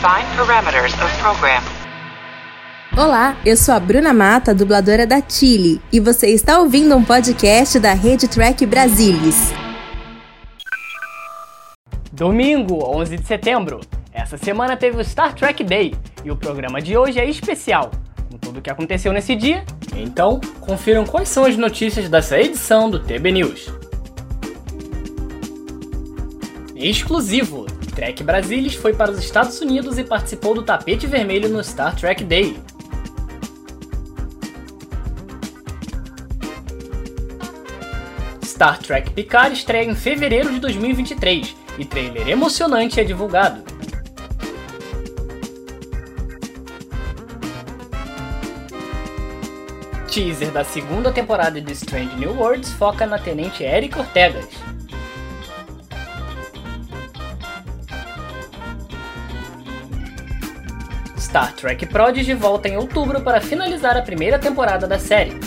Define parameters of program. Olá, eu sou a Bruna Mata, dubladora da Chile, e você está ouvindo um podcast da Rede Track Brasilis. Domingo, 11 de setembro. Essa semana teve o Star Trek Day e o programa de hoje é especial, com tudo o que aconteceu nesse dia. Então, confiram quais são as notícias dessa edição do TB News. Exclusivo! Trek Brasilis foi para os Estados Unidos e participou do tapete vermelho no Star Trek Day. Star Trek Picard estreia em fevereiro de 2023 e trailer emocionante é divulgado. Teaser da segunda temporada de Strange New Worlds foca na tenente Erika Ortegas. Star Trek Prodigy volta em outubro para finalizar a primeira temporada da série.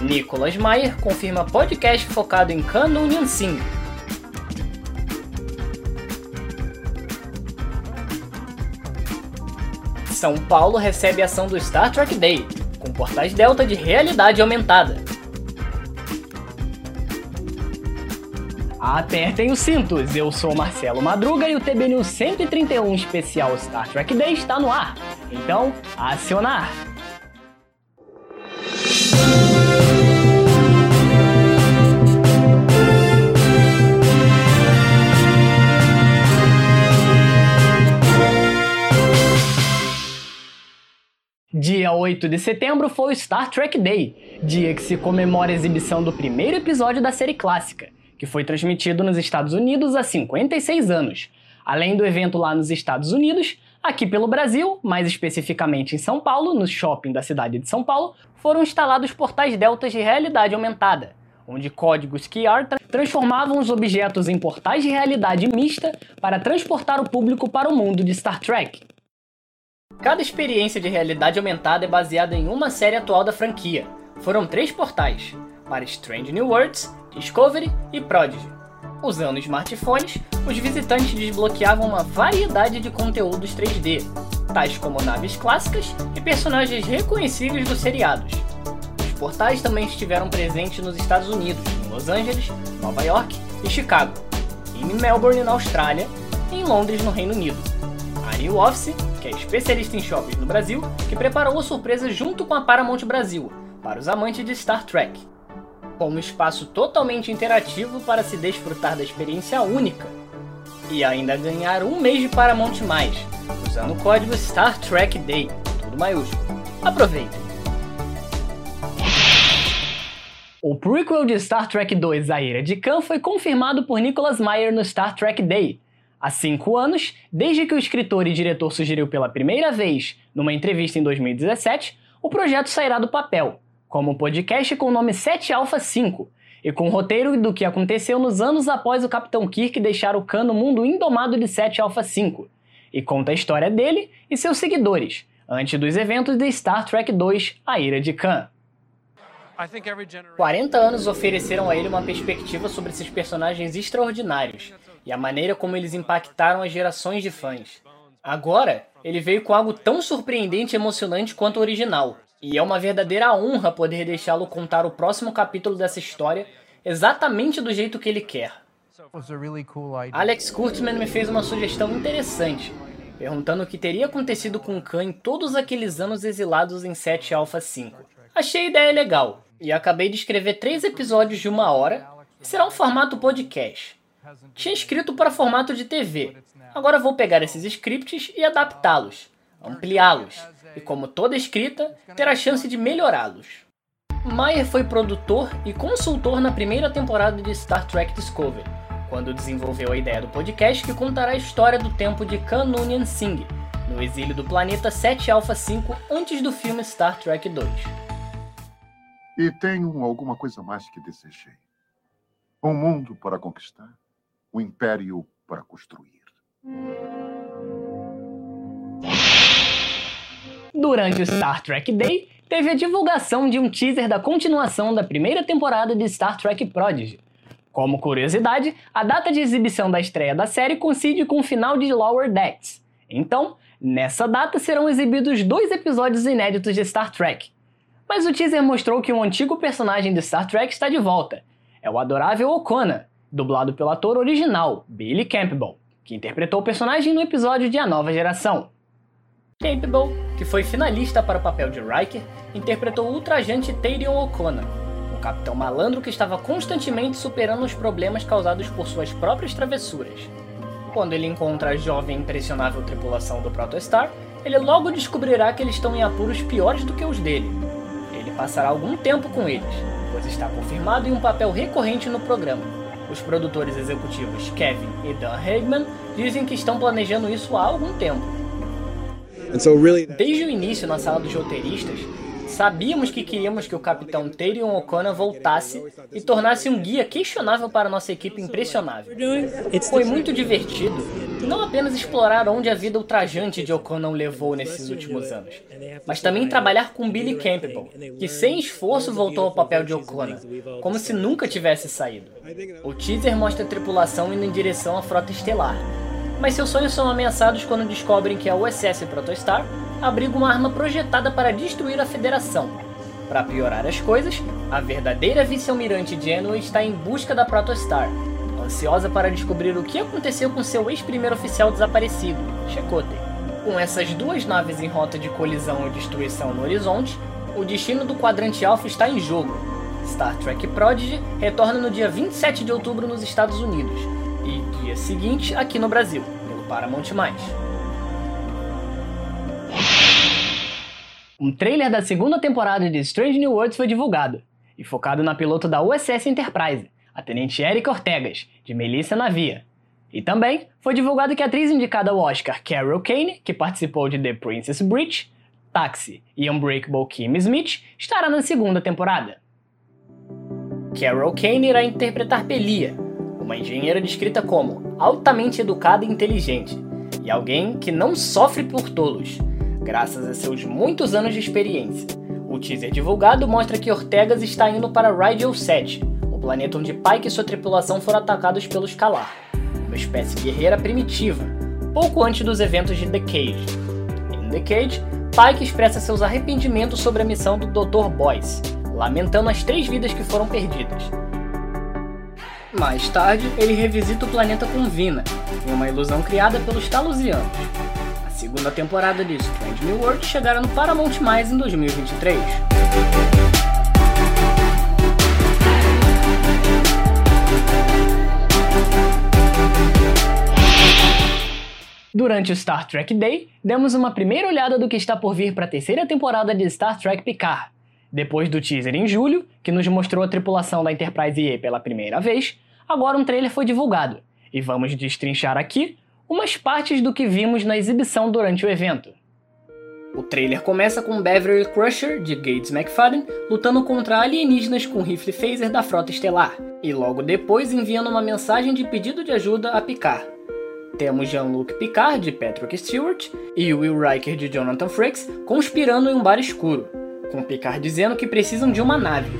Nicholas Meyer confirma podcast focado em Khan Noonien Singh. São Paulo recebe ação do Star Trek Day, com portais Delta de realidade aumentada. Apertem os cintos, eu sou Marcelo Madruga e o TB News 131 especial Star Trek Day está no ar. Então, acionar! Dia 8 de setembro foi o Star Trek Day, dia que se comemora a exibição do primeiro episódio da série clássica, que foi transmitido nos Estados Unidos há 56 anos. Além do evento lá nos Estados Unidos, aqui pelo Brasil, mais especificamente em São Paulo, no shopping da cidade de São Paulo, foram instalados portais deltas de realidade aumentada, onde códigos QR tra transformavam os objetos em portais de realidade mista para transportar o público para o mundo de Star Trek. Cada experiência de realidade aumentada é baseada em uma série atual da franquia. Foram três portais, para Strange New Worlds, Discovery e Prodigy. Usando smartphones, os visitantes desbloqueavam uma variedade de conteúdos 3D, tais como naves clássicas e personagens reconhecíveis dos seriados. Os portais também estiveram presentes nos Estados Unidos, em Los Angeles, Nova York e Chicago, em Melbourne, na Austrália e em Londres, no Reino Unido. A New Office, que é especialista em shoppings no Brasil, que preparou a surpresa junto com a Paramount Brasil, para os amantes de Star Trek com um espaço totalmente interativo para se desfrutar da experiência única. E ainda ganhar um mês de Paramount+, usando o código Star Trek Day, tudo maiúsculo. Aproveitem! O prequel de Star Trek 2 A Ira de Khan foi confirmado por Nicholas Meyer no Star Trek Day. Há cinco anos, desde que o escritor e diretor sugeriu pela primeira vez, numa entrevista em 2017, o projeto sairá do papel, como um podcast com o nome 7 Alpha 5, e com o roteiro do que aconteceu nos anos após o Capitão Kirk deixar o Khan no mundo indomado de 7 Alpha 5, e conta a história dele e seus seguidores, antes dos eventos de Star Trek 2 A Ira de Khan. 40 anos ofereceram a ele uma perspectiva sobre esses personagens extraordinários e a maneira como eles impactaram as gerações de fãs. Agora, ele veio com algo tão surpreendente e emocionante quanto o original, e é uma verdadeira honra poder deixá-lo contar o próximo capítulo dessa história exatamente do jeito que ele quer. Alex Kurtzman me fez uma sugestão interessante, perguntando o que teria acontecido com Khan em todos aqueles anos exilados em 7 Alpha 5. Achei a ideia legal, e acabei de escrever três episódios de uma hora, e será um formato podcast. Tinha escrito para formato de TV, agora vou pegar esses scripts e adaptá-los, ampliá-los, e como toda escrita, ter a chance de melhorá-los. Meyer foi produtor e consultor na primeira temporada de Star Trek Discovery, quando desenvolveu a ideia do podcast que contará a história do tempo de Khan Noonien Singh, no exílio do planeta 7 Alpha 5 antes do filme Star Trek 2. E tenho alguma coisa mais que desejei. Um mundo para conquistar, um império para construir. Durante o Star Trek Day, teve a divulgação de um teaser da continuação da primeira temporada de Star Trek Prodigy. Como curiosidade, a data de exibição da estreia da série coincide com o final de Lower Decks. Então, nessa data serão exibidos dois episódios inéditos de Star Trek. Mas o teaser mostrou que um antigo personagem de Star Trek está de volta. É o adorável O'Connor, dublado pelo ator original, Billy Campbell, que interpretou o personagem no episódio de A Nova Geração. Campbell, que foi finalista para o papel de Riker, interpretou o ultrajante Tyrion O'Connor, um capitão malandro que estava constantemente superando os problemas causados por suas próprias travessuras. Quando ele encontra a jovem e impressionável tripulação do Protostar, ele logo descobrirá que eles estão em apuros piores do que os dele. Ele passará algum tempo com eles, pois está confirmado em um papel recorrente no programa. Os produtores executivos Kevin e Dan Hagman dizem que estão planejando isso há algum tempo. Desde o início, na sala dos roteiristas, sabíamos que queríamos que o capitão Tyrion O'Connor voltasse e tornasse um guia questionável para nossa equipe impressionável. Foi muito divertido não apenas explorar onde a vida ultrajante de O'Connor levou nesses últimos anos, mas também trabalhar com Billy Campbell, que sem esforço voltou ao papel de O'Connor, como se nunca tivesse saído. O teaser mostra a tripulação indo em direção à frota estelar, mas seus sonhos são ameaçados quando descobrem que a USS Protostar abriga uma arma projetada para destruir a Federação. Para piorar as coisas, a verdadeira vice-almirante Janeway está em busca da Protostar, ansiosa para descobrir o que aconteceu com seu ex-primeiro oficial desaparecido, Chakotay. Com essas duas naves em rota de colisão e destruição no horizonte, o destino do quadrante Alpha está em jogo. Star Trek Prodigy retorna no dia 27 de outubro nos Estados Unidos seguinte aqui no Brasil, pelo Paramount+. Um trailer da segunda temporada de Strange New Worlds foi divulgado, e focado na piloto da USS Enterprise, a Tenente Erika Ortegas, de Melissa Navia. E também foi divulgado que a atriz indicada ao Oscar, Carol Kane, que participou de The Princess Bridge, Taxi e Unbreakable Kim Smith, estará na segunda temporada. Carol Kane irá interpretar Pelia, uma engenheira descrita como altamente educada e inteligente, e alguém que não sofre por tolos, graças a seus muitos anos de experiência. O teaser divulgado mostra que Ortegas está indo para Rigel 7, o planeta onde Pike e sua tripulação foram atacados pelos Kalar, uma espécie guerreira primitiva, pouco antes dos eventos de The Cage. Em The Cage, Pike expressa seus arrependimentos sobre a missão do Dr. Boyce, lamentando as três vidas que foram perdidas. Mais tarde, ele revisita o planeta com Vina, em uma ilusão criada pelos Talusianos segunda temporada de Strange New World chegará no Paramount+, em 2023. Durante o Star Trek Day, demos uma primeira olhada do que está por vir para a terceira temporada de Star Trek Picard. Depois do teaser em julho, que nos mostrou a tripulação da Enterprise E pela primeira vez, agora um trailer foi divulgado, e vamos destrinchar aqui umas partes do que vimos na exibição durante o evento. O trailer começa com Beverly Crusher, de Gates McFadden, lutando contra alienígenas com rifle phaser da Frota Estelar, e logo depois enviando uma mensagem de pedido de ajuda a Picard. Temos Jean-Luc Picard, de Patrick Stewart, e Will Riker, de Jonathan Frakes, conspirando em um bar escuro, com Picard dizendo que precisam de uma nave.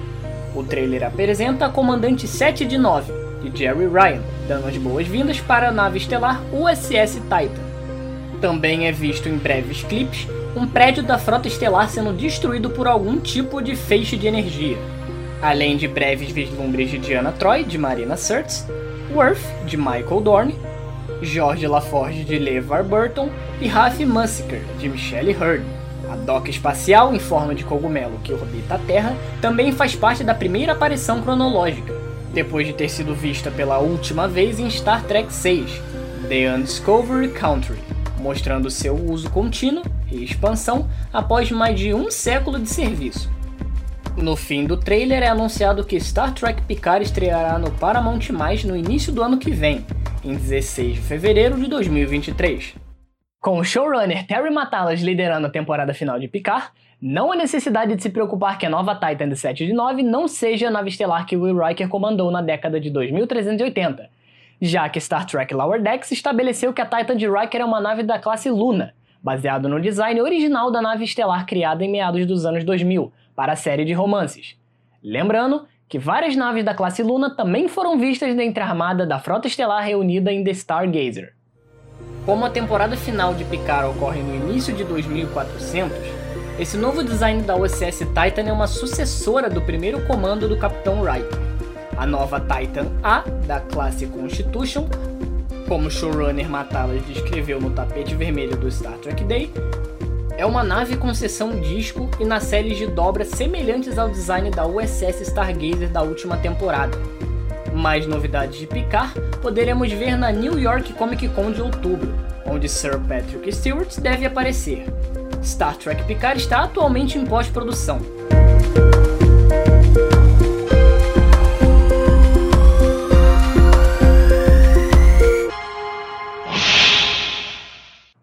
O trailer apresenta a Comandante 7 de 9, de Jerry Ryan, dando as boas-vindas para a nave estelar USS Titan. Também é visto em breves clipes um prédio da frota estelar sendo destruído por algum tipo de feixe de energia, além de breves vislumbres de Diana Troy, de Marina Sirtis, Worth, de Michael Dorn, George LaForge, de LeVar Burton e Ralph Mussiker, de Michelle Hurd. A doca espacial em forma de cogumelo que orbita a Terra também faz parte da primeira aparição cronológica, depois de ter sido vista pela última vez em Star Trek VI, The Undiscovered Country, mostrando seu uso contínuo e expansão após mais de um século de serviço. No fim do trailer é anunciado que Star Trek Picard estreará no Paramount+, no início do ano que vem, em 16 de fevereiro de 2023. Com o showrunner Terry Matalas liderando a temporada final de Picard, não há necessidade de se preocupar que a nova Titan de 7 de 9 não seja a nave estelar que Will Riker comandou na década de 2380, já que Star Trek Lower Decks estabeleceu que a Titan de Riker é uma nave da classe Luna, baseado no design original da nave estelar criada em meados dos anos 2000 para a série de romances. Lembrando que várias naves da classe Luna também foram vistas dentre a armada da frota estelar reunida em The Stargazer. Como a temporada final de Picard ocorre no início de 2400, esse novo design da USS Titan é uma sucessora do primeiro comando do Capitão Wright. A nova Titan A, da classe Constitution, como showrunner Matalas descreveu no tapete vermelho do Star Trek Day, é uma nave com seção disco e nacelles de dobra semelhantes ao design da USS Stargazer da última temporada. Mais novidades de Picard poderemos ver na New York Comic Con de outubro, onde Sir Patrick Stewart deve aparecer. Star Trek Picard está atualmente em pós-produção.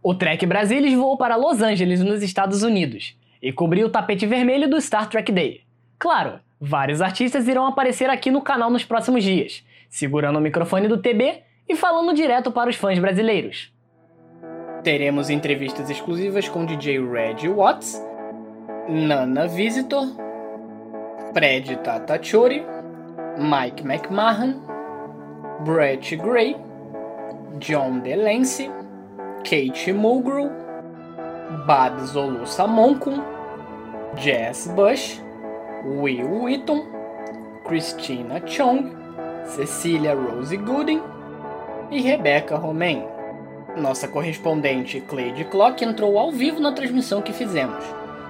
O Trek Brasilis voou para Los Angeles, nos Estados Unidos, e cobriu o tapete vermelho do Star Trek Day. Claro, vários artistas irão aparecer aqui no canal nos próximos dias, segurando o microfone do TB e falando direto para os fãs brasileiros. Teremos entrevistas exclusivas com DJ Red Watts, Nana Visitor, Fred Tatachori, Mike McMahon, Brett Gray, John DeLancey, Kate Mulgrew, Bad Zolu Samonkun, Jess Bush, Will Wheaton, Christina Chong, Cecilia Rose Gooden e Rebecca Romain. Nossa correspondente Cleide Clock entrou ao vivo na transmissão que fizemos,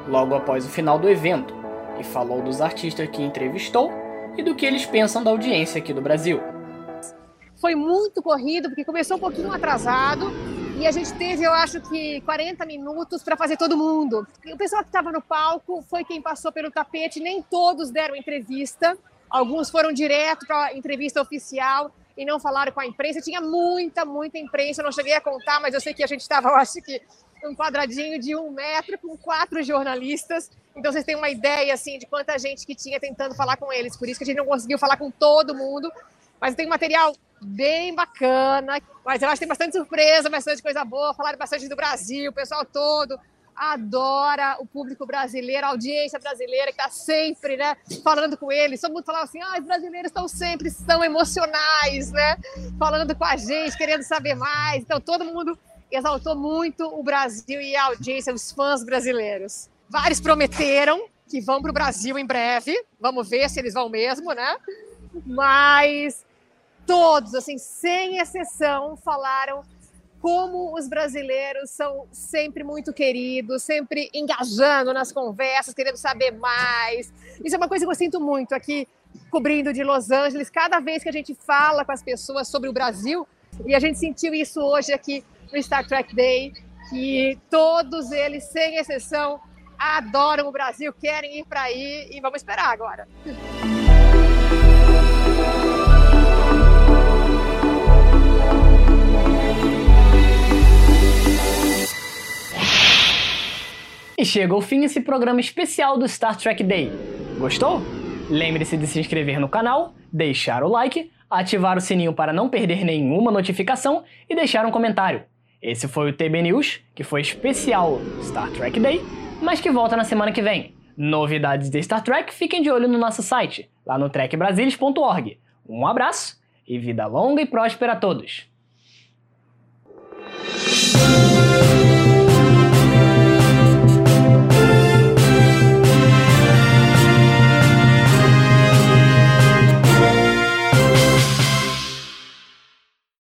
logo após o final do evento, e falou dos artistas que entrevistou e do que eles pensam da audiência aqui do Brasil. Foi muito corrido, porque começou um pouquinho atrasado, e a gente teve, eu acho que 40 minutos para fazer todo mundo. O pessoal que estava no palco foi quem passou pelo tapete, nem todos deram entrevista. Alguns foram direto para a entrevista oficial e não falaram com a imprensa. Tinha muita, muita imprensa, eu não cheguei a contar, mas eu sei que a gente estava, acho que, um quadradinho de um metro com quatro jornalistas. Então vocês têm uma ideia assim de quanta gente que tinha tentando falar com eles. Por isso que a gente não conseguiu falar com todo mundo. Mas tem material bem bacana. Mas eu acho que tem bastante surpresa, bastante coisa boa. Falaram bastante do Brasil, o pessoal todo adora o público brasileiro, a audiência brasileira que está sempre, né, falando com eles. Todo mundo falava assim, ah, os brasileiros estão sempre, são emocionais, né, falando com a gente, querendo saber mais. Então todo mundo exaltou muito o Brasil e a audiência, os fãs brasileiros. Vários prometeram que vão para o Brasil em breve. Vamos ver se eles vão mesmo, né? Mas todos, assim, sem exceção, falaram como os brasileiros são sempre muito queridos, sempre engajando nas conversas, querendo saber mais. Isso é uma coisa que eu sinto muito aqui, cobrindo de Los Angeles. Cada vez que a gente fala com as pessoas sobre o Brasil, e a gente sentiu isso hoje aqui no Star Trek Day, que todos eles, sem exceção, adoram o Brasil, querem ir para aí e vamos esperar agora. E chega ao fim esse programa especial do Star Trek Day. Gostou? Lembre-se de se inscrever no canal, deixar o like, ativar o sininho para não perder nenhuma notificação e deixar um comentário. Esse foi o TB News, que foi especial Star Trek Day, mas que volta na semana que vem. Novidades de Star Trek, fiquem de olho no nosso site, lá no trekbrasilis.org. Um abraço e vida longa e próspera a todos!